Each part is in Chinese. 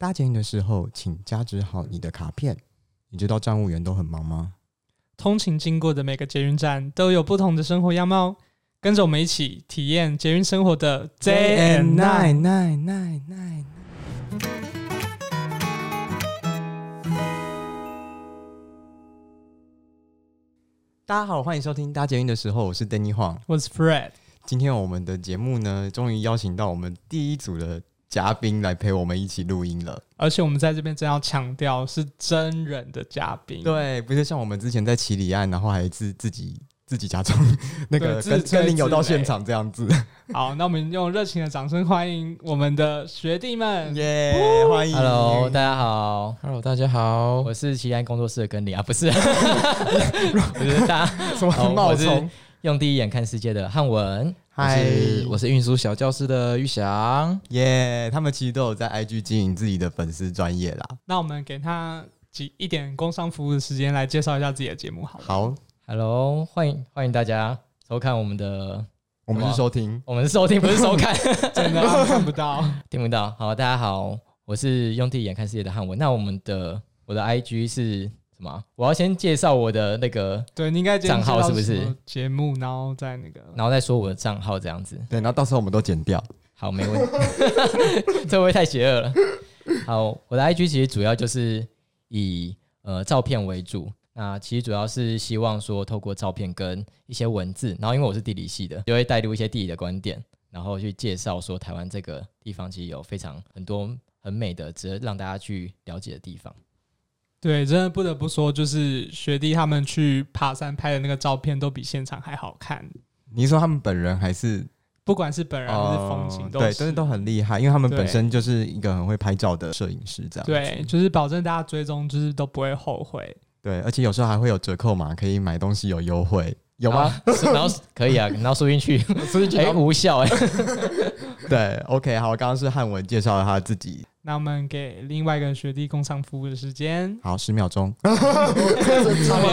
搭捷运的时候，请加值好你的卡片。你知道站务员都很忙吗？通勤经过的每个捷运站都有不同的生活样貌，跟着我们一起体验捷运生活的 Day and Night。night night night。大家好，欢迎收听搭捷运的时候，我是 Danny Huang。我是 Fred，今天我们的节目呢，终于邀请到我们第一组的嘉宾来陪我们一起录音了。而且我们在这边真要强调是真人的嘉宾，对，不是像我们之前在奇里岸，然后还自自己自己假装 那个跟跟林友到现场这样子。好，那我们用热情的掌声欢迎我们的学弟们。耶、欢迎 Hello，大家好，Hello，大家好，我是奇安工作室的根里啊，不是，不是大家什么冒充？用第一眼看世界的汉文，嗨，我是运输小教师的玉祥。耶他们其实都有在 IG 经营自己的粉丝专业啦。那我们给他几一点工商服务的时间来介绍一下自己的节目，好了。好，Hello，欢迎欢迎大家收看我们的，我们是收听，我们是收听不是收看，真的啊看不到，听不到。好，大家好，我是用第一眼看世界的汉文。那我们的我的 IG 是什么？我要先介绍我的那个，对你应该账号是不是节目？然后再那个，然后再说我的账号这样子。对，然后到时候我们都剪掉。好，没问题。这会不会太邪恶了？好，我的 IG 其实主要就是以呃照片为主。那其实主要是希望说，透过照片跟一些文字，然后因为我是地理系的，就会带入一些地理的观点，然后去介绍说台湾这个地方其实有非常很多很美的，值得让大家去了解的地方。对，真的不得不说，就是学弟他们去爬山拍的那个照片，都比现场还好看。你是说他们本人还是不管是本人还是风景，都哦对，是真的都很厉害，因为他们本身就是一个很会拍照的摄影师，这样子对，就是保证大家追踪，就是都不会后悔。对，而且有时候还会有折扣码，可以买东西有优惠，有吗？然后？然后可以啊，然后输进去，输进去哎、无效哎、对，OK，好，刚刚是汉文介绍了他自己，那我们给另外一个学弟工商服务的时间。好，十秒钟，这么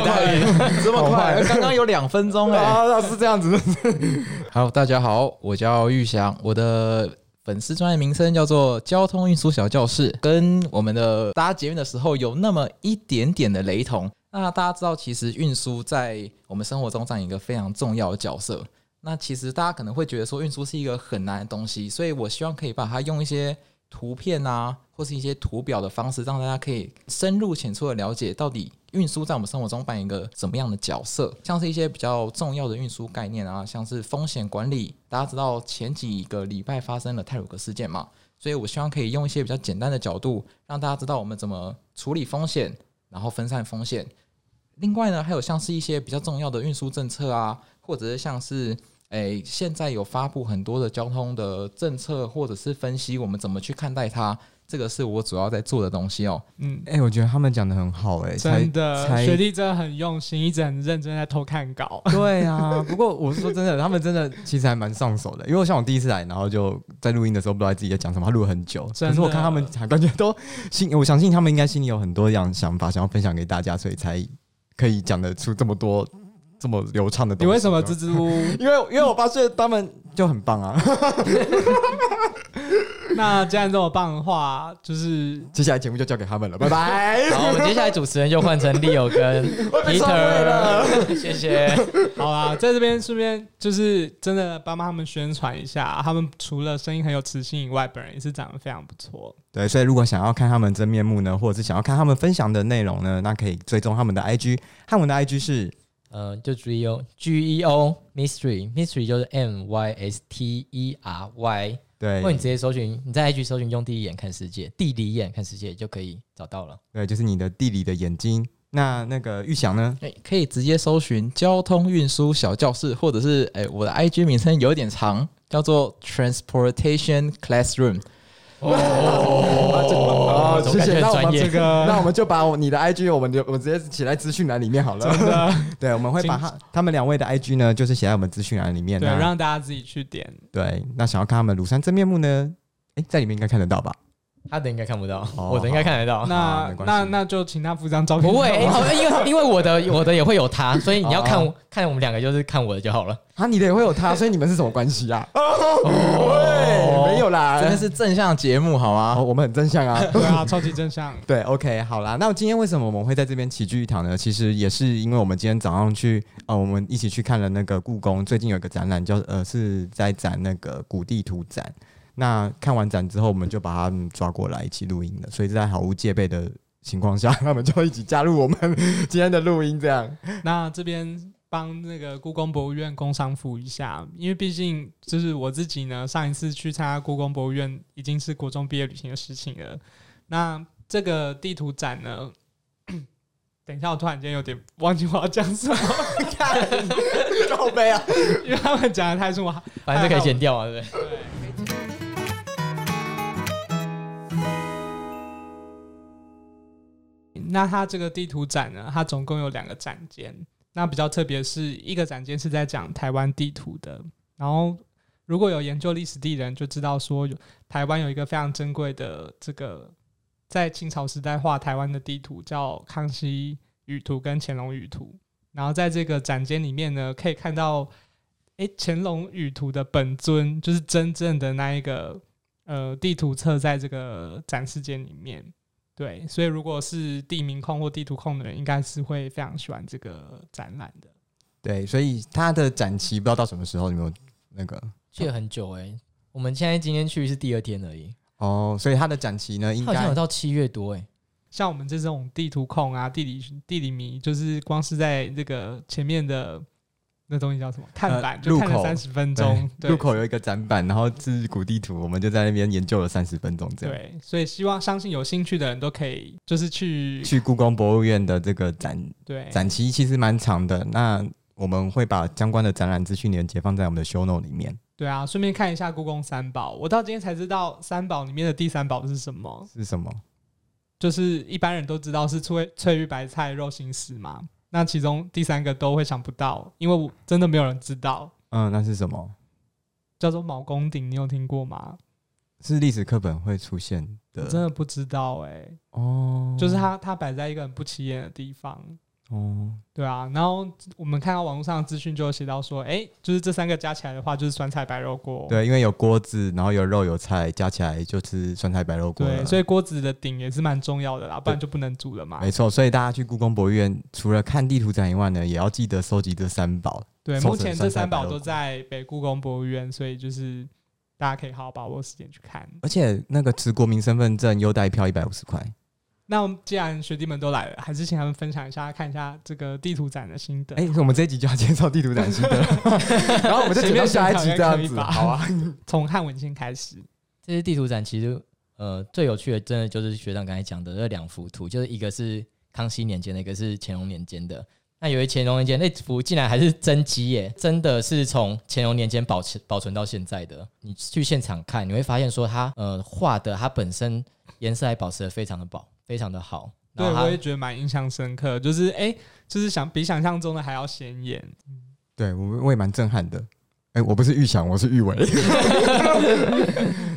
快，这么快，刚刚有两分钟哎。啊，是这样子，好，大家好，我叫玉祥，我的粉丝专业名称叫做交通运输小教室，跟我们的搭捷运的时候有那么一点点的雷同。那大家知道，其实运输在我们生活中占一个非常重要的角色。那其实大家可能会觉得说，运输是一个很难的东西，所以我希望可以把它用一些图片啊，或是一些图表的方式，让大家可以深入浅出的了解到底运输在我们生活中扮演一个怎么样的角色。像是一些比较重要的运输概念啊，像是风险管理。大家知道前几个礼拜发生了泰鲁格事件嘛，所以我希望可以用一些比较简单的角度，让大家知道我们怎么处理风险，然后分散风险。另外呢，还有像是一些比较重要的运输政策啊，或者是像是诶，现在有发布很多的交通的政策，或者是分析我们怎么去看待它，这个是我主要在做的东西哦。嗯，哎、我觉得他们讲的很好、哎，真的，才学弟真的很用心，一直很认真在偷看稿。对啊，不过我是说真的，他们真的其实还蛮上手的。因为像我第一次来，然后就在录音的时候不知道自己在讲什么，他录了很久。真的可是我看他们感觉都心，我相信他们应该心里有很多样想法想要分享给大家，所以才可以讲得出这么多这么流畅的东西。你为什么支支吾吾？因为因为我发现他们就很棒啊。那既然这么棒的话，就是接下来节目就交给他们了，拜拜。好，我们接下来主持人就换成 Leo 跟 Peter，谢谢。好啦，在这边顺便就是真的帮帮他们宣传一下，他们除了声音很有磁性以外，本人也是长得非常不错。对，所以如果想要看他们真面目呢，或者是想要看他们分享的内容呢，那可以追踪他们的 IG。汉文的 IG 是呃，就 G E O G E O Mystery Mystery 就是 M Y S T E R Y，对如果你直接搜寻，你在 IG 搜寻用第一眼看世界，地理眼看世界就可以找到了。对，就是你的地理的眼睛。那那个玉祥呢？哎，可以直接搜寻交通运输小教室，或者是哎，我的 IG 名称有点长，叫做 Transportation Classroom。哦哦，谢谢那我们这个，那我们就把我你的 IG，我们就我们直接写在资讯栏里面好了。真的，对，我们会把他他们两位的 IG 呢，就是写在我们资讯栏里面。对，让大家自己去点。对，那想要看他们庐山真面目呢？哎，在里面应该看得到吧？他的应该看不到，哦 我的应该看得到。那没关系那那就请他附张照片。不会，因为因为我的我的也会有他，所以你要看哦看我们两个就是看我的就好了。啊，你的也会有他，所以你们是什么关系啊？哦，没有啦，真的是正向节目好哦，吗？我们很正向啊。对啊，超级正向。对，OK，好啦。那今天为什么我们会在这边齐聚一堂呢？其实也是因为我们今天早上去，呃，我们一起去看了那个故宫，最近有一个展览叫呃是在展那个古地图展。那看完展之后，我们就把他们抓过来一起录音了。所以在毫无戒备的情况下，他们就一起加入我们今天的录音，这样。那这边帮那个故宫博物院工商服一下，因为毕竟就是我自己呢，上一次去参加故宫博物院已经是国中毕业旅行的事情了。那这个地图展呢，等一下，我突然间有点忘记我要讲什么，看，告杯啊！因为他们讲的太顺，我反正这可以剪掉啊，对不？对。那它这个地图展呢，它总共有两个展间。那比较特别是一个展间是在讲台湾地图的，然后如果有研究历史地人就知道说，有台湾有一个非常珍贵的这个在清朝时代画台湾的地图，叫康熙舆图跟乾隆舆图。然后在这个展间里面呢，可以看到，诶，乾隆舆图的本尊就是真正的那一个呃地图册，在这个展示间里面。对，所以如果是地名控或地图控的人，应该是会非常喜欢这个展览的。对，所以它的展期不知道到什么时候，有没有那个去了很久哎、我们现在今天去是第二天而已，哦，所以它的展期呢，应好像该有到七月多哎、像我们这种地图控啊、地理地理迷，就是光是在这个前面的那东西叫什么看板，就看了三十分钟。对入口有一个展板，然后是古地图，我们就在那边研究了三十分钟，这样。对，所以希望相信有兴趣的人都可以，就是去去故宫博物院的这个展对展期其实蛮长的，那我们会把相关的展览资讯连接放在我们的 show note 里面。对啊，顺便看一下故宫三宝。我到今天才知道三宝里面的第三宝是什么，是什么？就是一般人都知道是翠翠玉白菜肉心丝嘛。那其中第三个都会想不到，因为我真的没有人知道，嗯，那是什么？叫做毛公鼎，你有听过吗？是历史课本会出现的我真的不知道哎、哦，就是它它摆在一个很不起眼的地方。哦，对啊，然后我们看到网络上的资讯就有写到说，哎、就是这三个加起来的话，就是酸菜白肉锅。对，因为有锅子，然后有肉有菜，加起来就是酸菜白肉锅。对，所以锅子的顶也是蛮重要的啦，不然就不能煮了嘛。没错，所以大家去故宫博物院，除了看地图展以外呢，也要记得收集这三宝。对，目前这三宝都在北故宫博物院，所以就是大家可以好好把握时间去看。而且那个持国民身份证优待票一百五十块。那我们既然学弟们都来了，还是请他们分享一下，看一下这个地图展的心得。哎、我们这一集就要介绍地图展心得，然后我们就剪到下一集这样子，好啊。从汉文先开始。这些地图展其实呃最有趣的，真的就是学长刚才讲的那两幅图，就是一个是康熙年间的，一个是乾隆年间的。那有一乾隆年间那幅竟然还是真迹耶，真的是从乾隆年间保持保存到现在的。你去现场看，你会发现说它呃画的它本身颜色还保持的非常的饱，非常的好。对，然后我也觉得蛮印象深刻，就是哎、就是想比想象中的还要显眼。对我我也蛮震撼的。哎、我不是预想，我是预伟。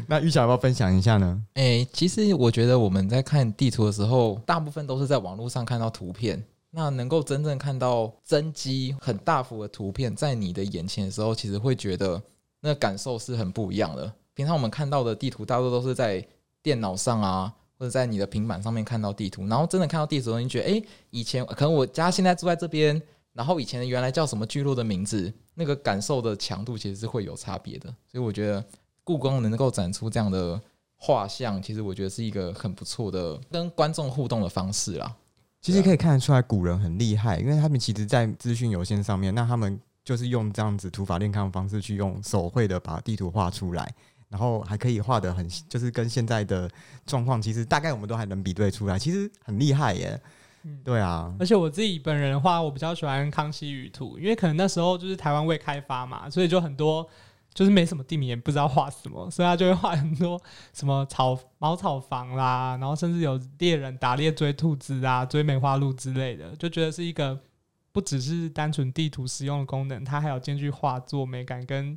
那预想要不要分享一下呢？哎、其实我觉得我们在看地图的时候，大部分都是在网络上看到图片。那能够真正看到真机很大幅的图片在你的眼前的时候，其实会觉得那感受是很不一样的。平常我们看到的地图，大多都是在电脑上啊，或者在你的平板上面看到地图，然后真的看到地图你觉得，哎、以前可能我家现在住在这边，然后以前原来叫什么聚落的名字，那个感受的强度其实是会有差别的。所以我觉得故宫能够展出这样的画像，其实我觉得是一个很不错的跟观众互动的方式啦。其实可以看得出来，古人很厉害，因为他们其实，在资讯有限上面，那他们就是用这样子土法炼钢的方式去用手绘的把地图画出来，然后还可以画的很，就是跟现在的状况，其实大概我们都还能比对出来，其实很厉害耶。嗯对啊，而且我自己本人的话，我比较喜欢康熙舆图，因为可能那时候就是台湾未开发嘛，所以就很多就是没什么地名，也不知道画什么，所以他就会画很多什么草茅草房啦，然后甚至有猎人打猎追兔子啊、追梅花鹿之类的，就觉得是一个不只是单纯地图使用的功能，它还有兼具画作美感跟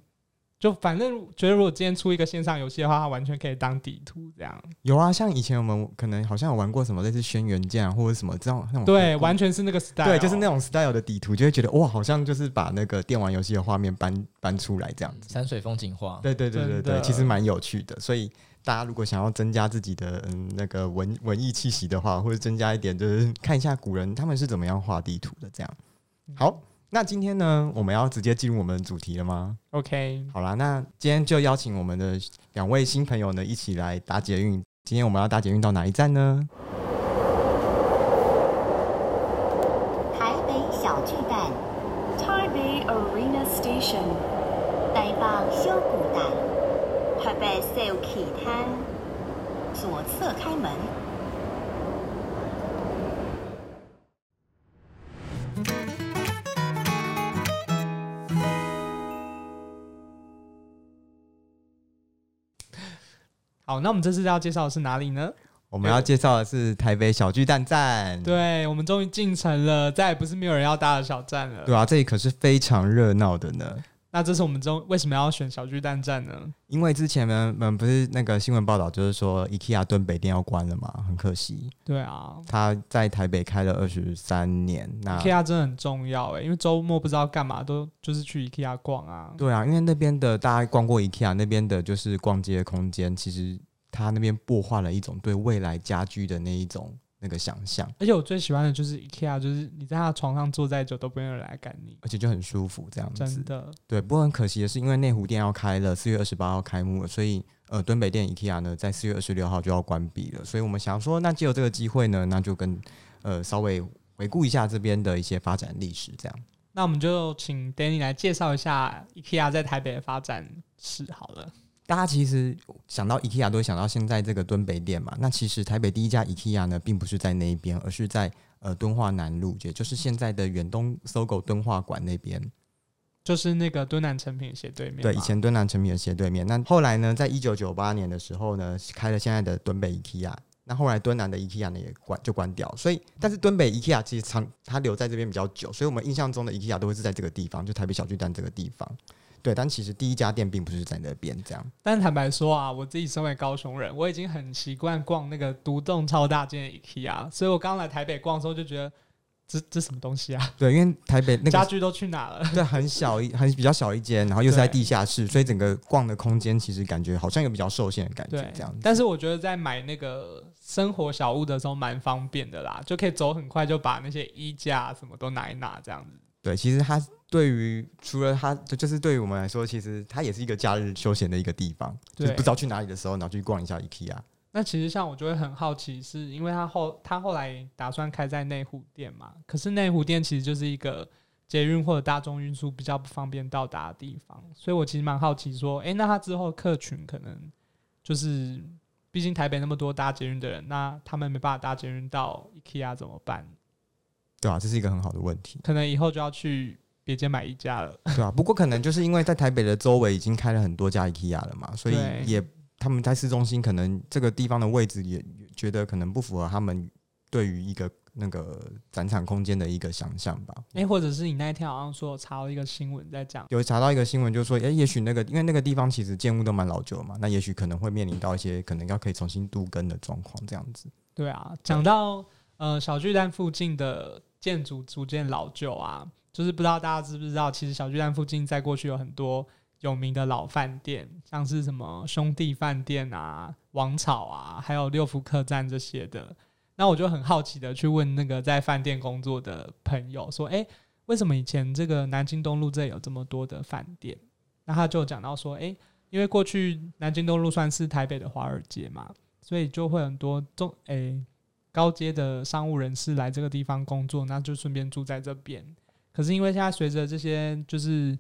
就反正觉得如果今天出一个线上游戏的话，它完全可以当地图这样。有啊，像以前我们可能好像有玩过什么类似轩辕剑啊，或者什么这种那种对，完全是那个 style，对，就是那种 style 的底图，就会觉得哇，好像就是把那个电玩游戏的画面搬搬出来这样子。山水风景画，对对对对对，其实蛮有趣的。所以大家如果想要增加自己的嗯那个文文艺气息的话，或者增加一点，就是看一下古人他们是怎么样画地图的这样。好，那今天呢，我们要直接进入我们的主题了吗？OK，好啦，那今天就邀请我们的两位新朋友呢，一起来搭捷运。今天我们要搭捷运到哪一站呢？台北小巨蛋，Taipei Arena Station, 台北小巨蛋，台北小巨蛋，左侧开门。好，那我们这次要介绍的是哪里呢？我们要介绍的是台北小巨蛋站。对，我们终于进城了，再也不是没有人要搭的小站了。对啊，这里可是非常热闹的呢。那这是我们中为什么要选小巨蛋站呢？因为之前呢，嗯，不是那个新闻报道，就是说 IKEA 敦北店要关了嘛，很可惜。对啊他在台北开了二十三年，那，IKEA 真的很重要哎，因为周末不知道干嘛，都就是去 IKEA 逛啊。对啊，因为那边的大家逛过 IKEA 那边的，就是逛街空间，其实它那边擘画了一种对未来家居的那一种那个想象，而且我最喜欢的就是 IKEA，就是你在他的床上坐再久都不会有人来赶你，而且就很舒服这样子真。的。对，不过很可惜的是，因为内湖店要开了，四月二十八号开幕了，所以呃，敦北店 IKEA 呢在四月二十六号就要关闭了。所以我们想说，那借由这个机会呢，那就跟呃稍微回顾一下这边的一些发展历史，这样。那我们就请 Danny 来介绍一下 IKEA 在台北的发展史好了。大家其实想到 IKEA 都会想到现在这个敦北店嘛。那其实台北第一家 IKEA 呢，并不是在那一边，而是在呃敦化南路，也就是现在的远东搜狗敦化馆那边。就是那个敦南成品斜对面，对，以前敦南成品的斜对面。那后来呢，在一九九八年的时候呢，开了现在的敦北 IKEA。那后来敦南的 IKEA 呢也关就关掉，所以但是敦北 IKEA 其实长它留在这边比较久，所以我们印象中的 IKEA 都会是在这个地方，就台北小巨蛋这个地方。对，但其实第一家店并不是在那边这样。但坦白说啊，我自己身为高雄人，我已经很习惯逛那个独栋超大间的 IKEA，所以我刚来台北逛的时候就觉得这这什么东西啊？对，因为台北那个家具都去哪了？对，很小一很比较小一间，然后又是在地下室，所以整个逛的空间其实感觉好像有比较受限的感觉，这样子。但是我觉得在买那个生活小物的时候蛮方便的啦，就可以走很快就把那些衣架什么都拿一拿这样子。对，其实它对于除了它，就是对于我们来说，其实它也是一个假日休闲的一个地方，就是对不知道去哪里的时候，然后去逛一下 IKEA。那其实像我就会很好奇，是因为他后他后来打算开在内湖店嘛，可是内湖店其实就是一个捷运或者大众运输比较不方便到达的地方，所以我其实蛮好奇说，诶，那他之后客群可能就是，毕竟台北那么多搭捷运的人，那他们没办法搭捷运到 IKEA 怎么办？对啊，这是一个很好的问题，可能以后就要去别间买一架了。对啊。不过可能就是因为在台北的周围已经开了很多家 IKEA 了嘛，所以也他们在市中心可能这个地方的位置也也觉得可能不符合他们对于一个那个展场空间的一个想象吧。诶，或者是你那一天好像说查到一个新闻在讲，有查到一个新闻，就说，诶，也许那个因为那个地方其实建物都蛮老旧嘛，那也许可能会面临到一些可能要可以重新度更的状况，这样子。对啊，讲到呃小巨蛋附近的建筑逐渐老旧啊，就是不知道大家知不知道，其实小巨蛋附近在过去有很多有名的老饭店，像是什么兄弟饭店啊、王朝啊，还有六福客栈这些的。那我就很好奇的去问那个在饭店工作的朋友说，诶，为什么以前这个南京东路这里有这么多的饭店？那他就讲到说，诶，因为过去南京东路算是台北的华尔街嘛，所以就会很多中诶、高阶的商务人士来这个地方工作，那就顺便住在这边。可是因为现在随着这些就是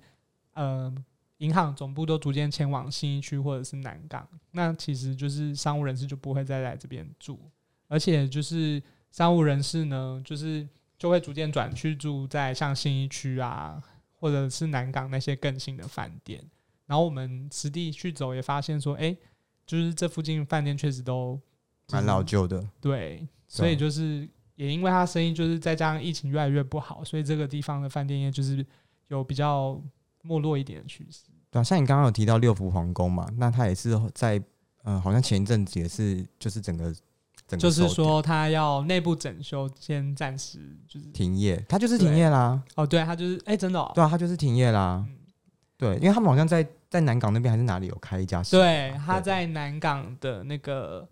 呃银行总部都逐渐迁往新一区或者是南港，那其实就是商务人士就不会再来这边住，而且就是商务人士呢，就是就会逐渐转去住在像新一区啊，或者是南港那些更新的饭店。然后我们实地去走，也发现说，哎、就是这附近饭店确实都蛮老旧的，对，所以就是也因为他生意就是再加上疫情越来越不好，所以这个地方的饭店业就是有比较没落一点的趋势。对啊，像你刚刚有提到六福皇宫嘛，那他也是在呃，好像前一阵子也是就是整个整个就是说他要内部整修，先暂时就是停业，他就是停业啦。哦，对，他就是哎、真的、哦，对啊，他就是停业啦。嗯对，因为他们好像在在南港那边还是哪里有开一家对，他在南港的那个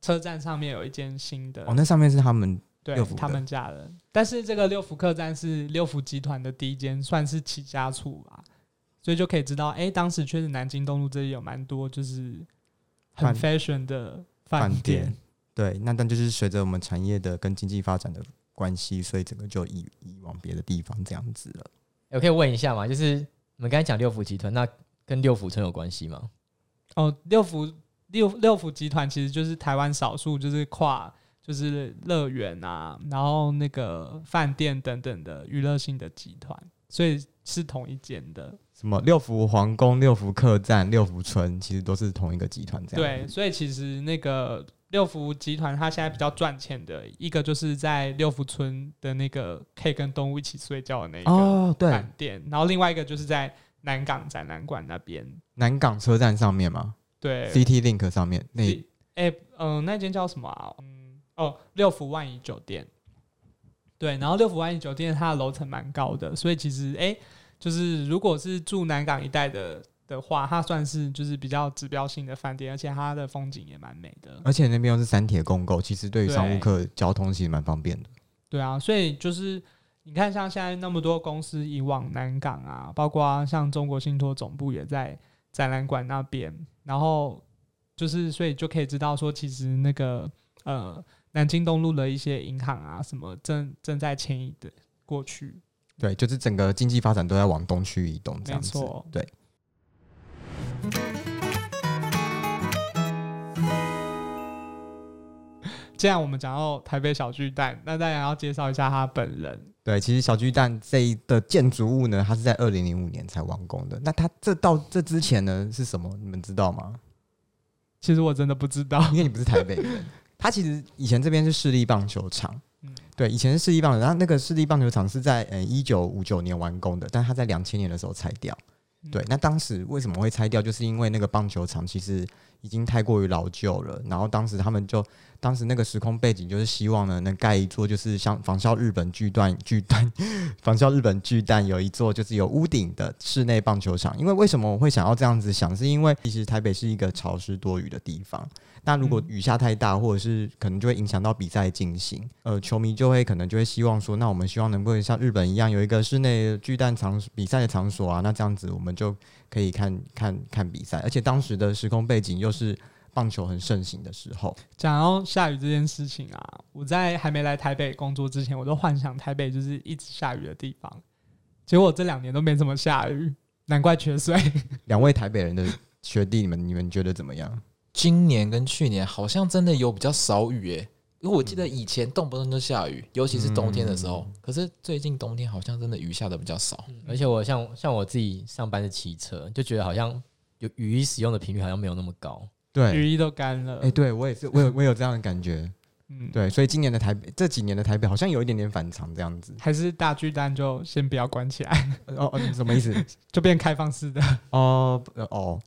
车站上面有一间新的，哦，那上面是他们对六福他们家的。但是这个六福客栈是六福集团的第一间，算是起家处吧，所以就可以知道，哎、当时确实南京东路这里有蛮多就是很 fashion 的饭饭店店。对，那但就是随着我们产业的跟经济发展的关系，所以整个就移移往别的地方这样子了。我可以问一下嘛，就是你们刚才讲六福集团，那跟六福村有关系吗？哦，六福六六福集团其实就是台湾少数就是跨就是乐园啊，然后那个饭店等等的娱乐性的集团，所以是同一间的。什么六福皇宫、六福客栈、六福村，其实都是同一个集团这样。对，所以其实那个六福集团它现在比较赚钱的一个就是在六福村的那个可以跟动物一起睡觉的那个饭店，然后另外一个就是在南港展览馆那边。南港车站上面吗对，CT Link 上面那是哎，嗯、那间叫什么啊？嗯，哦，六福万怡酒店。对，然后六福万怡酒店它的楼层蛮高的，所以其实哎、就是如果是住南港一带的的话，它算是就是比较指标性的饭店，而且它的风景也蛮美的。而且那边又是三铁共构，其实对于商务客交通其实蛮方便的。对啊，所以就是你看，像现在那么多公司以往南港啊，包括像中国信托总部也在展览馆那边，然后就是所以就可以知道说，其实那个呃南京东路的一些银行啊什么正正在迁移的过去，对，就是整个经济发展都在往东区移动这没样子错。对，既然我们讲到台北小巨蛋，那当然要介绍一下他本人。对，其实小巨蛋这一的建筑物呢，它是在二零零五年才完工的。那它这到这之前呢是什么？你们知道吗？其实我真的不知道，因为你不是台北人。它其实以前这边是市立棒球场，嗯对，以前是市立棒球，然后那个市立棒球场是在嗯一九五九年完工的，但它在两千年的时候拆掉。嗯对，那当时为什么会拆掉？就是因为那个棒球场其实已经太过于老旧了，然后当时他们就当时那个时空背景就是希望呢能盖一座就是像仿效日本巨蛋巨蛋仿效日本巨蛋有一座就是有屋顶的室内棒球场。因为为什么我会想要这样子想？是因为其实台北是一个潮湿多雨的地方，那如果雨下太大，或者是可能就会影响到比赛进行，呃，球迷就会可能就会希望说，那我们希望能够像日本一样有一个室内巨蛋场比赛的场所啊，那这样子我们就可以看看看比赛，而且当时的时空背景又是棒球很盛行的时候，讲到下雨这件事情啊，我在还没来台北工作之前，我都幻想台北就是一直下雨的地方。结果这两年都没怎么下雨，难怪缺水。两位台北人的学弟，你们你们觉得怎么样？今年跟去年好像真的有比较少雨诶，因为我记得以前动不动就下雨，尤其是冬天的时候。可是最近冬天好像真的雨下的比较少。而且我像像我自己上班是骑车，就觉得好像有雨衣使用的频率好像没有那么高。对，雨衣都干了。哎、对我也是，我有我有这样的感觉，嗯，对，所以今年的台北这几年的台北好像有一点点反常这样子。还是大巨蛋就先不要关起来，哦哦，什么意思？就变开放式的。哦呃哦，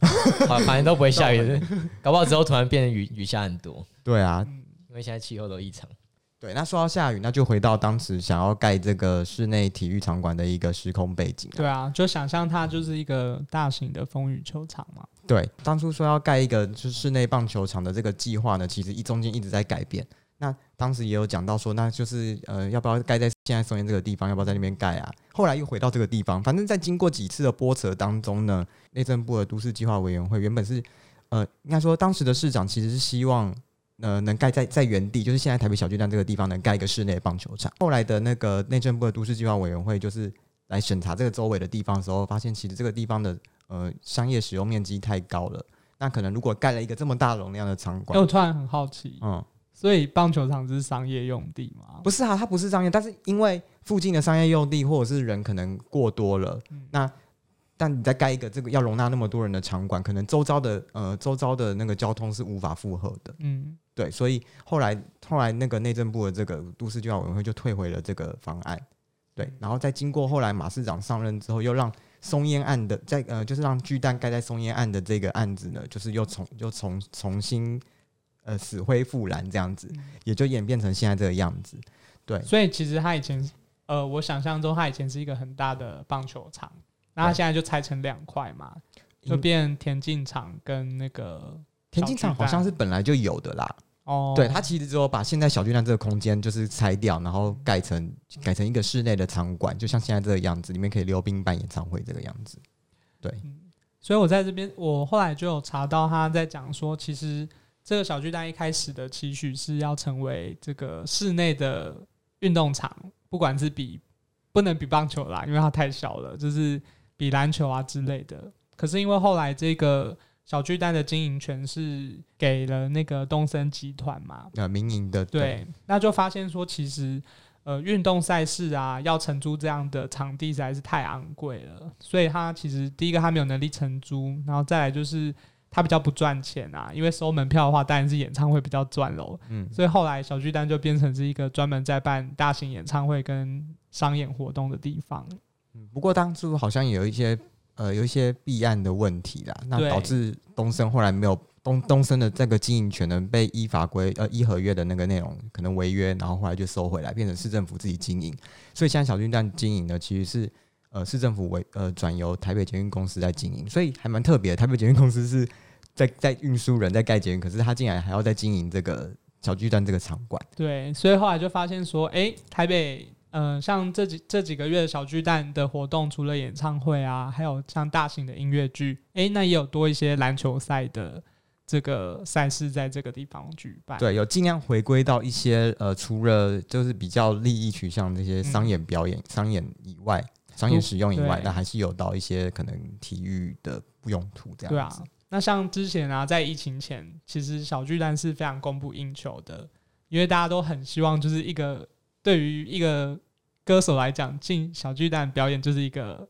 好，反正都不会下雨，搞不好之后突然变得雨雨下很多，对啊，嗯，因为现在气候都异常。对，那说到下雨，那就回到当时想要盖这个室内体育场馆的一个时空背景、啊。对啊，就想象它就是一个大型的风雨球场嘛。对，当初说要盖一个就是室内棒球场的这个计划呢，其实一中间一直在改变。那当时也有讲到说，那就是呃，要不要盖在现在松烟这个地方？要不要在那边盖啊？后来又回到这个地方。反正，在经过几次的波折当中呢，内政部的都市计划委员会原本是呃，应该说当时的市长其实是希望呃能盖在在原地，就是现在台北小巨蛋这个地方能盖一个室内棒球场。后来的那个内政部的都市计划委员会就是来审查这个周围的地方的时候，发现其实这个地方的呃商业使用面积太高了。那可能如果盖了一个这么大容量的场哎，馆我，突然很好奇，嗯，所以棒球场是商业用地吗？不是啊，它不是商业，但是因为附近的商业用地或者是人可能过多了，嗯那但你再盖一个这个要容纳那么多人的场馆，可能周遭的呃周遭的那个交通是无法负荷的。嗯，对，所以后来后来那个内政部的这个都市计划委员会就退回了这个方案。对，然后再经过后来马市长上任之后，又让松烟案的，在呃就是让巨蛋盖在松烟案的这个案子呢，就是又重又重重新呃死灰复燃这样子，也就演变成现在这个样子。对，所以其实他以前，呃，我想象中他以前是一个很大的棒球场，那他现在就拆成两块嘛，就变田径场跟那个田径场好像是本来就有的啦。哦，对，它其实只有把现在小巨蛋这个空间就是拆掉，然后改成改成一个室内的场馆，就像现在这个样子，里面可以溜冰办演唱会这个样子。对，所以我在这边，我后来就有查到他在讲说，其实这个小巨蛋一开始的期许是要成为这个室内的运动场，不管是比不能比棒球啦，因为它太小了，就是比篮球啊之类的。可是因为后来这个小巨蛋的经营权是给了那个东森集团嘛，呃，民营的对，那就发现说，其实呃，运动赛事啊，要承租这样的场地实在是太昂贵了，所以他其实第一个他没有能力承租，然后再来就是他比较不赚钱啊，因为收门票的话，当然是演唱会比较赚喽。嗯，所以后来小巨蛋就变成是一个专门在办大型演唱会跟商演活动的地方。嗯不过当初好像也有一些呃有一些弊案的问题啦，那导致东升后来没有东东升的这个经营权呢被依法规呃依合约的那个内容可能违约，然后后来就收回来，变成市政府自己经营。所以现在小巨蛋经营呢其实是呃市政府为呃转由台北捷运公司在经营，所以还蛮特别的。台北捷运公司是在 在运输人在盖捷运，可是他竟然还要在经营这个小巨蛋这个场馆。对，所以后来就发现说，哎、台北，嗯、像这几这几个月的小巨蛋的活动，除了演唱会啊，还有像大型的音乐剧，哎、那也有多一些篮球赛的这个赛事在这个地方举办。对，有尽量回归到一些呃，除了就是比较利益取向这些商演表演、商演以外，商业使用以外，对那还是有到一些可能体育的用途这对啊那像之前啊，在疫情前，其实小巨蛋是非常供不应求的，因为大家都很希望，就是一个对于一个歌手来讲，进小巨蛋表演就是一个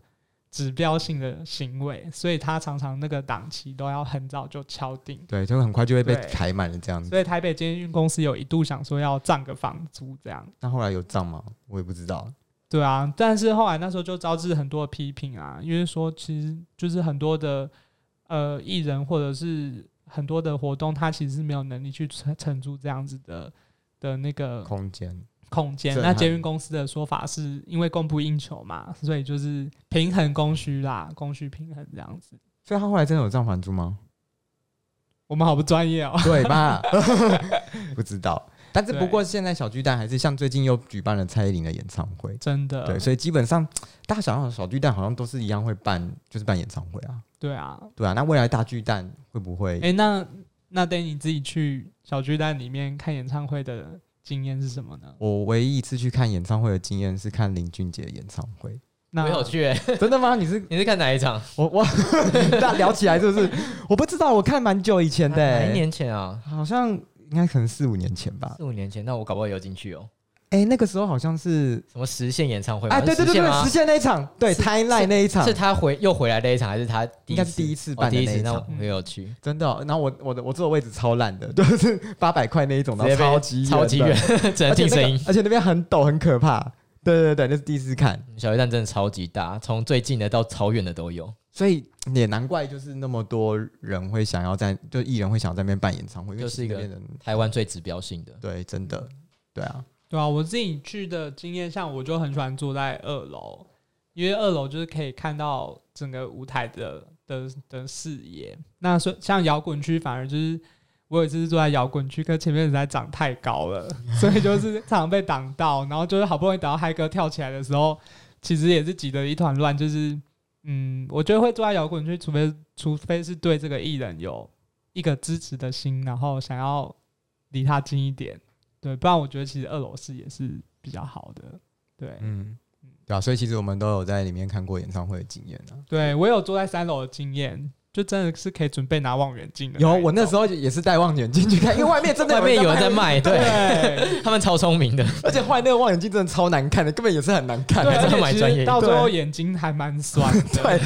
指标性的行为，所以他常常那个档期都要很早就敲定。对，就很快就会被排满了这样子。所以台北监运公司有一度想说要涨个房租这样，那后来有涨吗？我也不知道。对啊，但是后来那时候就招致很多的批评啊，因为说其实就是很多的呃艺人或者是很多的活动，他其实是没有能力去承承租这样子的的那个空间空间。那捷运公司的说法是因为供不应求嘛，所以就是平衡供需啦，供需平衡这样子。所以他后来真的有涨房租吗？我们好不专业哦。对吧？不知道。但是不过现在小巨蛋还是像最近又举办了蔡依林的演唱会，真的，对，所以基本上大家想象的小巨蛋好像都是一样会办，就是办演唱会啊。对啊。对啊，那未来大巨蛋会不会？哎、那那得你自己去小巨蛋里面看演唱会的经验是什么呢？我唯一一次去看演唱会的经验是看林俊杰的演唱会。那没有去、欸，真的吗？你是 你是看哪一场？我我 大家聊起来是不是？我不知道，我看蛮久以前的、欸，一年前啊？好像应该可能四五年前吧。四五年前，那我搞不好有进去哦。哎、那个时候好像是什么实现演唱会吗？哎，对对对实现那一场，对是 Timeline 那一场是他回又回来那一场，还是他应该是第一次办的哦第一次？那一场那我没有去，真的哦、然后我我的我坐的位置超烂的，就是八百块那一种，然直接被后超级超级远，，只能而且那个听声音。而且那边很陡很可怕。对对对，那是第一次看，小巨蛋真的超级大，从最近的到超远的都有。所以也难怪就是那么多人会想要在，就艺人会想要在那边办演唱会，就是一个台湾最指标性的，对，真的，对啊，对啊，我自己去的经验，像我就很喜欢坐在二楼，因为二楼就是可以看到整个舞台的的的视野。那说像摇滚区，反而就是我有一次是坐在摇滚区，可前面实在长太高了，所以就是常被挡到，然后就是好不容易等到嗨哥跳起来的时候，其实也是挤得一团乱。就是嗯，我觉得会坐在摇滚区，除非除非是对这个艺人有一个支持的心，然后想要离他近一点。对，不然我觉得其实二楼是也是比较好的。对，嗯，对啊，所以其实我们都有在里面看过演唱会的经验啊。对我有坐在三楼的经验，就真的是可以准备拿望远镜的。有，我那时候也是带望远镜去看，因为外面真的外面有人在卖，对对 他们超聪明的，而且后来那个望远镜真的超难看的，根本也是很难看。对，还是而且其要买专业实到最后眼睛还蛮酸的。对，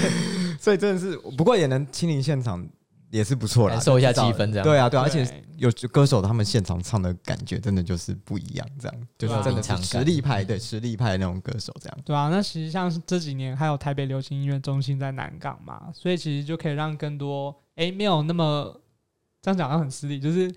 所以真的是，不过也能亲临现场也是不错啦，感受一下气氛这样对啊，对啊，而且有歌手他们现场唱的感觉真的就是不一样，这样就是真的是实力派，对实力派的那种歌手这样。对啊，那其实像是这几年还有台北流行音乐中心在南港嘛，所以其实就可以让更多诶没有那么这样讲好像很失礼，就是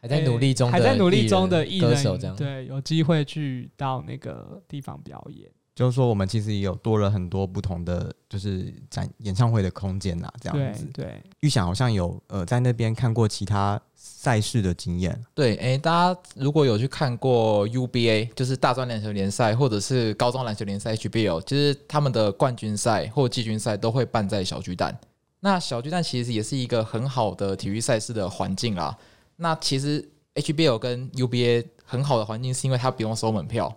还在努力中的还在努力中的艺艺人人歌手这样。对有机会去到那个地方表演。就是说，我们其实也有多了很多不同的，就是展演唱会的空间呐，这样子。对，预想好像有呃在那边看过其他赛事的经验，对，诶，大家如果有去看过 UBA，就是大专篮球联赛，或者是高中篮球联赛 HBL，就是他们的冠军赛或季军赛都会办在小巨蛋。那小巨蛋其实也是一个很好的体育赛事的环境啦。那其实 HBL 跟 UBA 很好的环境，是因为它不用收门票，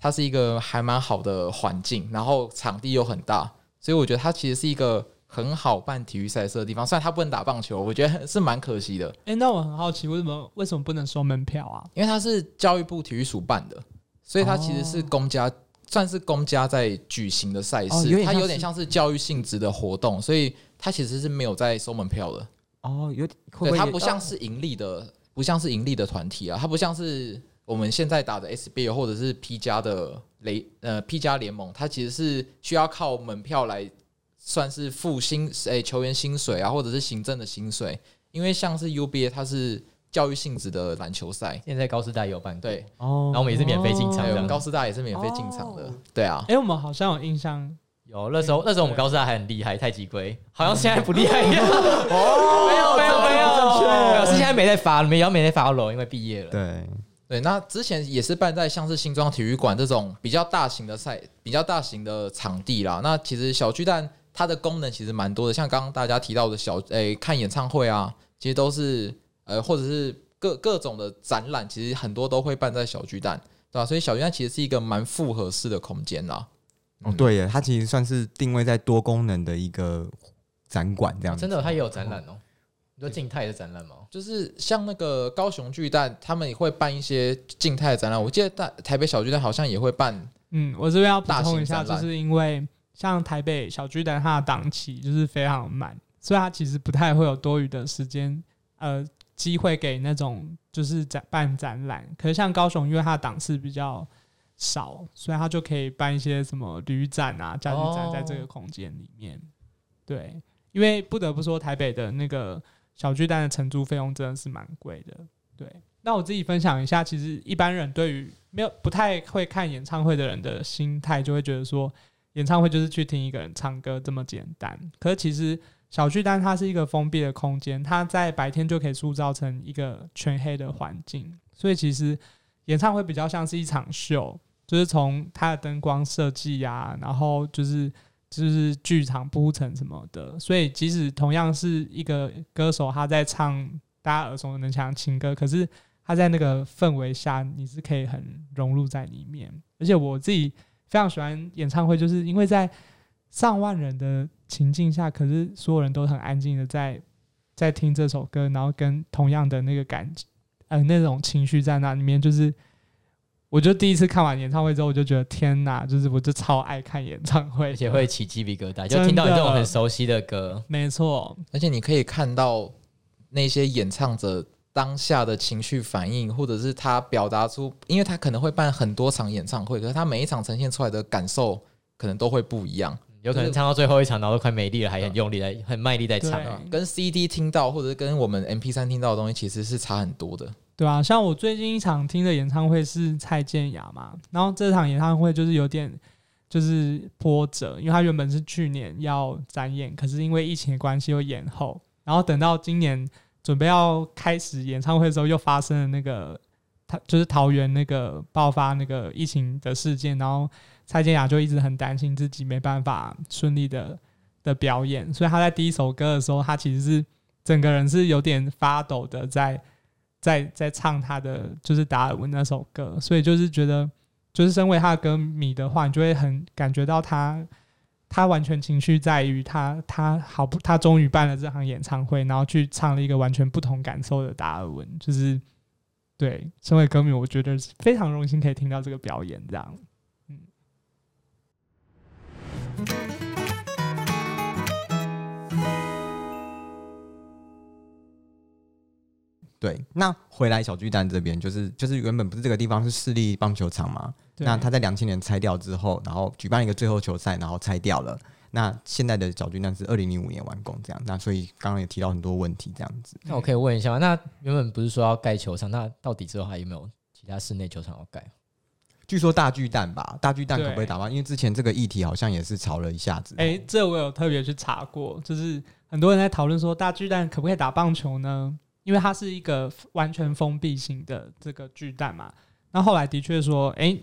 它是一个还蛮好的环境，然后场地又很大，所以我觉得它其实是一个很好办体育赛事的地方。虽然它不能打棒球，我觉得是蛮可惜的。诶，那我很好奇，为什么为什么不能收门票啊？因为它是教育部体育署办的，所以它其实是公家，算是公家在举行的赛事，它有点像是教育性质的活动，所以它其实是没有在收门票的。哦，有点会对，会它不像是盈利的，不像是盈利的团体啊，它不像是我们现在打的 SBL 或者是 P 加的雷呃 P 加联盟，它其实是需要靠门票来算是付薪诶、球员薪水啊，或者是行政的薪水，因为像是 UBA 它是教育性质的篮球赛，现在高师大也有办过，对，哦。然后我们也是免费进场哦这样。还有高师大也是免费进场的，对啊。诶，我们好像有印象，有那时候那时候我们高师大还很厉害，太极龟。好像现在不厉害。一样。哦，没有没有没有，没有是现在没在发，没有没在发了，因为毕业了。对，对，那之前也是办在像是新庄体育馆这种比较大型的赛、比较大型的场地啦。那其实小巨蛋它的功能其实蛮多的，像刚刚大家提到的小诶、看演唱会啊，其实都是呃或者是各各种的展览，其实很多都会办在小巨蛋，对吧？所以小巨蛋其实是一个蛮复合式的空间啦。哦对耶，它其实算是定位在多功能的一个展馆这样子。真的，它也有展览哦。你说静态的展览吗？就是像那个高雄巨蛋，他们也会办一些静态的展览。我记得大台北小巨蛋好像也会办嗯，我这边要补充一下，就是因为像台北小巨蛋，它的档期就是非常满，所以它其实不太会有多余的时间，呃，机会给那种就是展办展览。可是像高雄，因为它的档次比较少，所以它就可以办一些什么旅展啊、家具展，在这个空间里面。对，因为不得不说，台北的那个小巨蛋的承租费用真的是蛮贵的。对，那我自己分享一下，其实一般人对于没有不太会看演唱会的人的心态，就会觉得说，演唱会就是去听一个人唱歌这么简单。可是其实小巨蛋它是一个封闭的空间，它在白天就可以塑造成一个全黑的环境，所以其实演唱会比较像是一场秀，就是从它的灯光设计啊，然后就是就是剧场铺陈什么的，所以即使同样是一个歌手他在唱大家耳熟能详情歌，可是他在那个氛围下，你是可以很融入在里面。而且我自己非常喜欢演唱会，就是因为在上万人的情境下，可是所有人都很安静的在在听这首歌，然后跟同样的那个感呃那种情绪在那里面，就是我就第一次看完演唱会之后，我就觉得天哪，就是我就超爱看演唱会，而且会起鸡皮疙瘩，就听到你这种很熟悉的歌，没错，而且你可以看到那些演唱者当下的情绪反应，或者是他表达出，因为他可能会办很多场演唱会，可是他每一场呈现出来的感受可能都会不一样，有可能唱到最后一场，然后都快没力了，还很用力在很卖力在唱。啊。跟 CD 听到或者是跟我们 MP 三听到的东西其实是差很多的。对啊，像我最近一场听的演唱会是蔡健雅嘛，然后这场演唱会就是有点就是波折，因为他原本是去年要展演，可是因为疫情的关系又延后，然后等到今年准备要开始演唱会的时候，又发生了那个他就是桃园那个爆发那个疫情的事件，然后蔡健雅就一直很担心自己没办法顺利的的表演，所以他在第一首歌的时候，他其实是整个人是有点发抖的在。在在唱他的就是达尔文那首歌，所以就是觉得，就是身为他的歌迷的话，你就会很感觉到他，他完全情绪在于他他好不他终于办了这场演唱会，然后去唱了一个完全不同感受的达尔文，就是对身为歌迷，我觉得非常荣幸可以听到这个表演，这样。嗯。对，那回来小巨蛋这边，就是就是原本不是这个地方是市立棒球场嘛？那他在两千年拆掉之后，然后举办一个最后球赛，然后拆掉了。那现在的小巨蛋是二零零五年完工，这样。那所以刚刚也提到很多问题，这样子。那我可以问一下吗？那原本不是说要盖球场，那到底之后还有没有其他室内球场要盖？据说大巨蛋吧，大巨蛋可不可以打棒？因为之前这个议题好像也是吵了一下子。哎、这我有特别去查过，就是很多人在讨论说大巨蛋可不可以打棒球呢？因为它是一个完全封闭型的这个巨蛋嘛。那后来的确说，哎、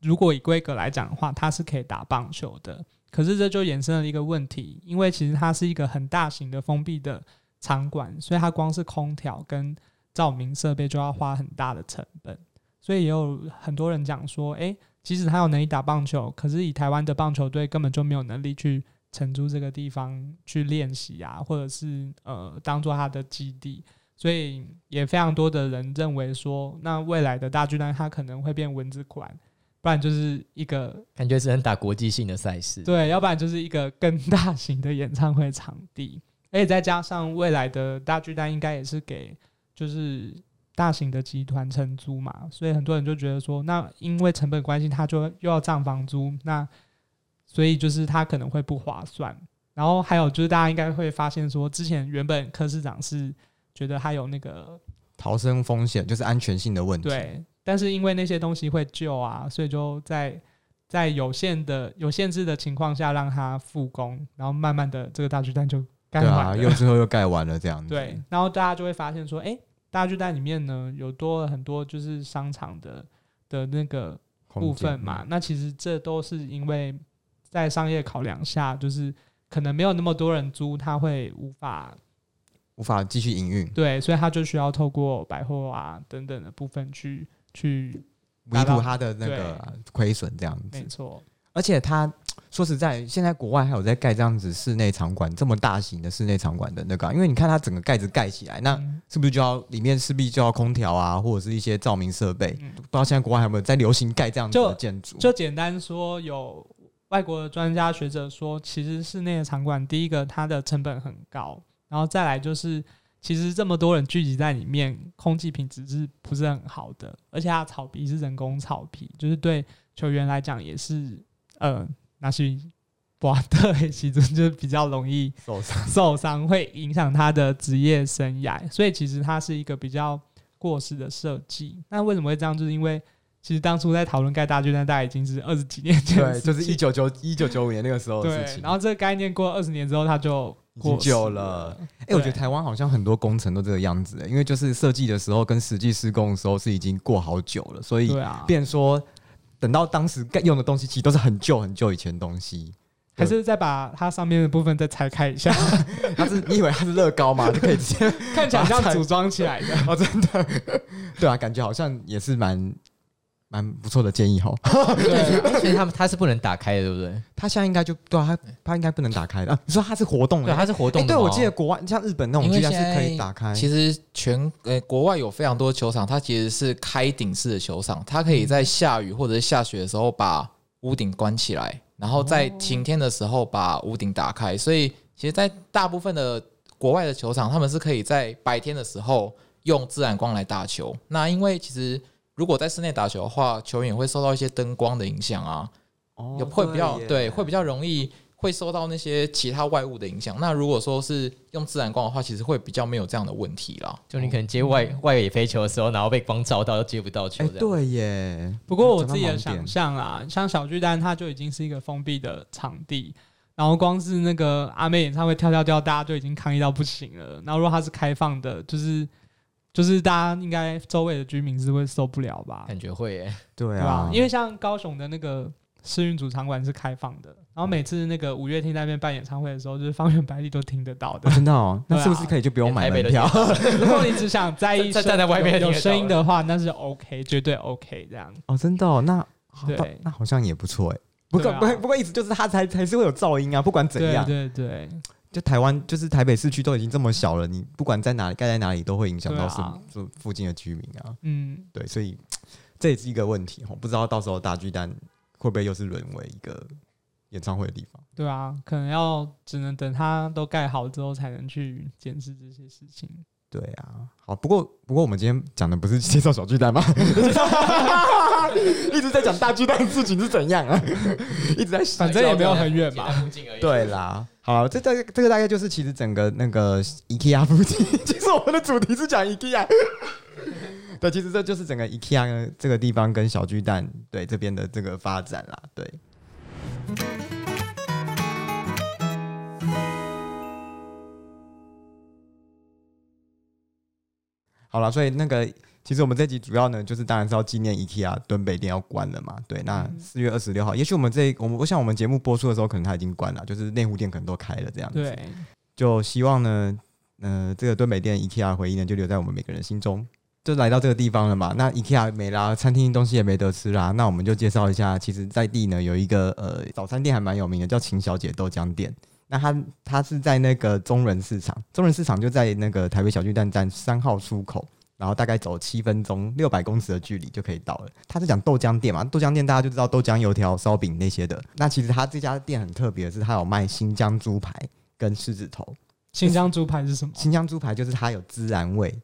如果以规格来讲的话，它是可以打棒球的。可是这就衍生了一个问题，因为其实它是一个很大型的封闭的场馆，所以它光是空调跟照明设备就要花很大的成本。所以也有很多人讲说，诶，即使他有能力打棒球，可是以台湾的棒球队根本就没有能力去承租这个地方去练习啊，或者是呃当做他的基地。所以也非常多的人认为说，那未来的大巨蛋它可能会变蚊子馆，不然就是一个感觉只能打国际性的赛事。对，要不然就是一个更大型的演唱会场地，而且再加上未来的大巨蛋应该也是给就是大型的集团承租嘛，所以很多人就觉得说，那因为成本关系，他就又要涨房租，那所以就是他可能会不划算。然后还有就是大家应该会发现说，之前原本柯市长是觉得它有那个逃生风险就是安全性的问题。，对，但是因为那些东西会旧啊，所以就在在有限的有限制的情况下让它复工，然后慢慢的这个大巨蛋就盖对啊，完了。又之后又盖完了这样子。对，然后大家就会发现说，哎、大巨蛋里面呢有多了很多就是商场的的那个部分嘛，那其实这都是因为在商业考量下，就是可能没有那么多人租，它会无法无法继续营运，对，所以他就需要透过百货啊等等的部分去去，弥补他的那个亏损这样子。没错。而且他说实在，现在国外还有在盖这样子室内场馆，这么大型的室内场馆的那个啊，因为你看它整个盖子盖起来，那嗯是不是就要里面势必就要空调啊，或者是一些照明设备？嗯不知道现在国外有没有在流行盖这样子的建筑？就简单说，有外国的专家学者说，其实室内的场馆，第一个它的成本很高，然后再来就是，其实这么多人聚集在里面，空气品质是不是很好的？而且它的草皮是人工草皮，就是对球员来讲也是，呃，那是哇，对，其实就是比较容易受伤。受伤，会影响他的职业生涯，所以其实它是一个比较过时的设计。那为什么会这样？就是因为其实当初在讨论盖大巨蛋，大概已经是二十几年前对，就是一九九一九九五年那个时候的事情。，对然后这个概念过二十年之后，它就已经过时旧了。哎、我觉得台湾好像很多工程都这个样子、因为就是设计的时候跟实际施工的时候是已经过好久了，所以变说等到当时盖用的东西，其实都是很旧很旧以前的东西。还是再把它上面的部分再拆开一下，它是你以为它是乐高吗？就可以直接 看起来像组装起来的。哦，真的，对啊，感觉好像也是蛮蛮不错的建议哈。对，所以他们他是不能打开的，对不对？他现在应该就对啊，它它应该不能打开的啊。你说他是活动的，对，它是活哎、动的对，我哦记得国外像日本那种因为居然是可以打开，其实全呃国外有非常多球场，它其实是开顶式的球场，它可以在下雨或者是下雪的时候把屋顶关起来，然后在晴天的时候把屋顶打开。所以其实，在大部分的国外的球场，他们是可以在白天的时候用自然光来打球。那因为其实如果在室内打球的话，球员也会受到一些灯光的影响啊，哦也会比较对，会比较容易会受到那些其他外物的影响。那如果说是用自然光的话，其实会比较没有这样的问题啦。就你可能接外外野飞球的时候，然后被光照到，又接不到球。对耶。不过我自己的想象啊，像小巨蛋，它就已经是一个封闭的场地，然后光是那个阿妹演唱会跳跳跳，大家就已经抗议到不行了。然后如果它是开放的，就是就是大家应该周围的居民是会受不了吧？感觉会耶。对啊，？因为像高雄的那个世运主场馆是开放的，然后每次那个五月天在那边办演唱会的时候，就是方圆百里都听得到的哦。真的哦，那是不是可以就不用买门票？如果你只想在意声站站在外面有声音的话，那是 OK，绝对 OK 这样。哦，真的哦，那好对那好像也不错哎。不过不过不过意思就是它才还是会有噪音啊，不管怎对样，对对，就台湾就是台北市区都已经这么小了，你不管在哪里盖在哪里都会影响到附附近的居民啊。嗯，对，所以这也是一个问题哦，不知道到时候大巨蛋会不会又是沦为一个演唱会的地方？对啊，可能要只能等它都盖好之后才能去检视这些事情。对啊，好，不过不过我们今天讲的不是介绍小巨蛋吗？一直在讲大巨蛋的事情是怎样啊？一直在反正也没有很远嘛。对啦，好，这这这个大概就是其实整个那个 IKEA 附近，其实我们的主题是讲 IKEA。对，其实这就是整个 IKEA 这个地方跟小巨蛋对这边的这个发展啦，对。好了，所以那个其实我们这集主要呢，就是当然是要纪念 IKEA 敦北店要关了嘛。对，那四月二十六号，也许我们这我们我想我们节目播出的时候，可能它已经关了，就是内湖店可能都开了这样子。对，就希望呢，呃，这个敦北店 IKEA 回忆呢，就留在我们每个人心中。就来到这个地方了嘛，那 IKEA 没啦，餐厅东西也没得吃啦，那我们就介绍一下，其实在地呢有一个呃早餐店还蛮有名的，叫秦小姐豆浆店。那他他是在那个中仁市场，中仁市场就在那个台北小巨蛋站三号出口，然后大概走七分钟，六百公尺的距离就可以到了。他是讲豆浆店嘛，豆浆店大家就知道豆浆、油条、烧饼那些的。那其实他这家店很特别的是，它有卖新疆猪排跟狮子头。新疆猪排是什么？新疆猪排就是它有孜然味，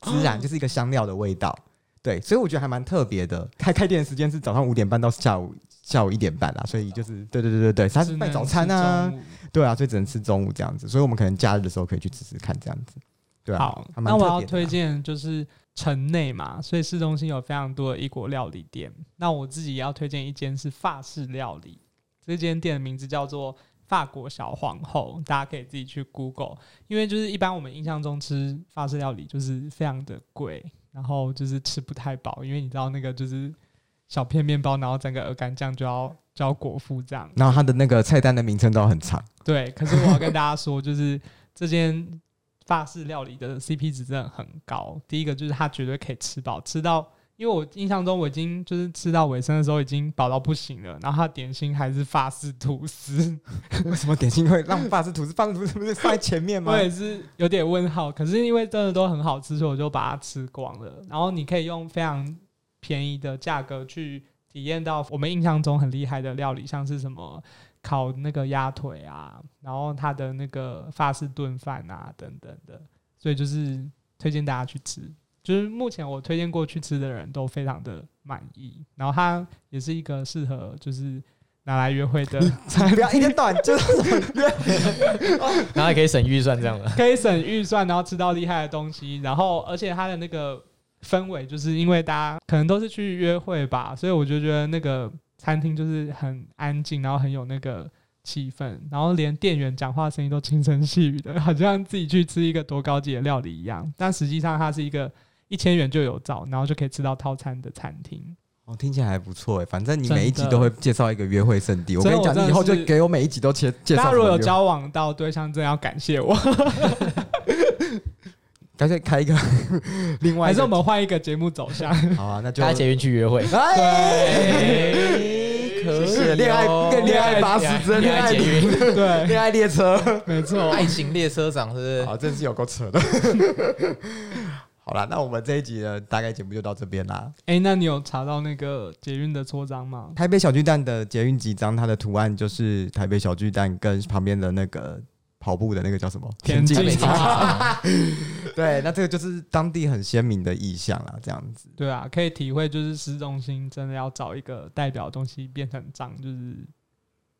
孜然就是一个香料的味道。对，所以我觉得还蛮特别的。开开店的时间是早上五点半到下午下午一点半啦，所以就是对对对对对，它是卖早餐啊，对啊，所以只能吃中午这样子。所以我们可能假日的时候可以去吃吃看这样子。对啊，好，那我要推荐就是城内嘛，所以市中心有非常多的异国料理店。那我自己也要推荐一间是法式料理，这间店的名字叫做法国小皇后，大家可以自己去 Google。因为就是一般我们印象中吃法式料理就是非常的贵，然后就是吃不太饱，因为你知道那个就是小片面包，然后整个鹅肝酱就要就要果腹这样。然后它的那个菜单的名称都很长，对，可是我要跟大家说，就是这间法式料理的 CP 值真的很高。第一个就是它绝对可以吃饱，吃到，因为我印象中我已经就是吃到尾声的时候已经饱到不行了，然后它点心还是法式吐司，为什么点心会让法式吐司？法式吐司不是放在前面吗我？也是有点问号。可是因为真的都很好吃，所以我就把它吃光了。然后你可以用非常便宜的价格去体验到我们印象中很厉害的料理，像是什么烤那个鸭腿啊，然后它的那个法式炖饭啊等等的，所以就是推荐大家去吃。就是目前我推荐过去吃的人都非常的满意，然后它也是一个适合就是拿来约会的 不要一天到晚就是 然后还可以省预算这样的。可以省预算，然后吃到厉害的东西，然后而且它的那个氛围，就是因为大家可能都是去约会吧，所以我就觉得那个餐厅就是很安静，然后很有那个气氛，然后连店员讲话声音都轻声细语的，好像自己去吃一个多高级的料理一样。但实际上它是一个一千元就有找，然后就可以吃到套餐的餐厅。哦，听起来还不错哎。反正你每一集都会介绍一个约会圣地，我跟你讲，你以后就给我每一集都介介绍。大家如果有交往到对象，真的要感谢我，干脆开一个 另外一还是我们换一个节目走向？好啊，那就搭捷运去约会，哎，可谢谢恋爱跟恋爱巴士真恋爱捷运，对，恋爱列车，没错。爱情列车长是不是？好，真是有够扯的。好啦，那我们这一集呢，大概节目就到这边啦。哎、那你有查到那个捷运的戳章吗？台北小巨蛋的捷运集章，它的图案就是台北小巨蛋跟旁边的那个跑步的那个叫什么田径径场场。对，那这个就是当地很鲜明的意象啦，这样子。对啊，可以体会，就是市中心真的要找一个代表的东西变成脏，就是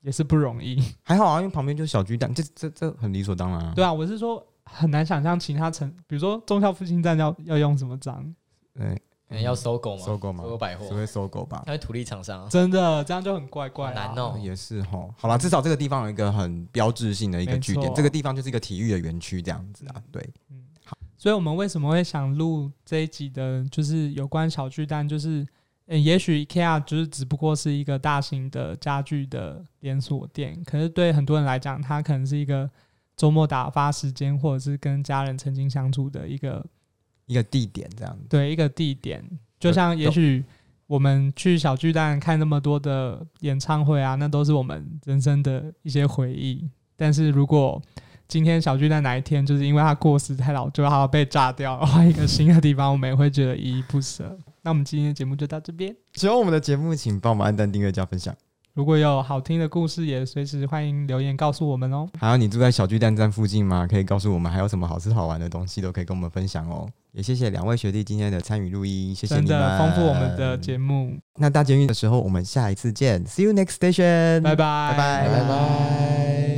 也是不容易。还好啊，因为旁边就是小巨蛋，这这这很理所当然啊。对啊，我是说很难想象其他城，比如说中校复兴站要要用什么脏，对，可能要搜狗吗？收购吗？搜狗百货只，会收购吧。它是土地厂商啊，真的这样就很怪怪、啊，难哦。也是哈，好啦，至少这个地方有一个很标志性的一个据点，错这个地方就是一个体育的园区这样子啊。对，所以我们为什么会想录这一集的，就是有关小巨蛋，就是，嗯，也许 IKEA 就是只不过是一个大型的家具的连锁店，可是对很多人来讲，它可能是一个周末打发时间，或者是跟家人曾经相处的一个一个地点这样子。对一个地点。就像也许我们去小巨蛋看那么多的演唱会啊，那都是我们人生的一些回忆。但是如果今天小巨蛋哪一天就是因为它过时太老旧，他要被炸掉，换一个新的地方，我们也会觉得依依不舍。那我们今天的节目就到这边，喜欢我们的节目，请帮我们按赞、订阅、加分享。如果有好听的故事，也随时欢迎留言告诉我们哦。还有你住在小巨蛋站附近吗？可以告诉我们还有什么好吃好玩的东西，都可以跟我们分享哦。也谢谢两位学弟今天的参与录音，谢谢你们，的丰富我们的节目，那大监狱的时候，我们下一次见，See you next station，拜拜，拜拜。拜拜。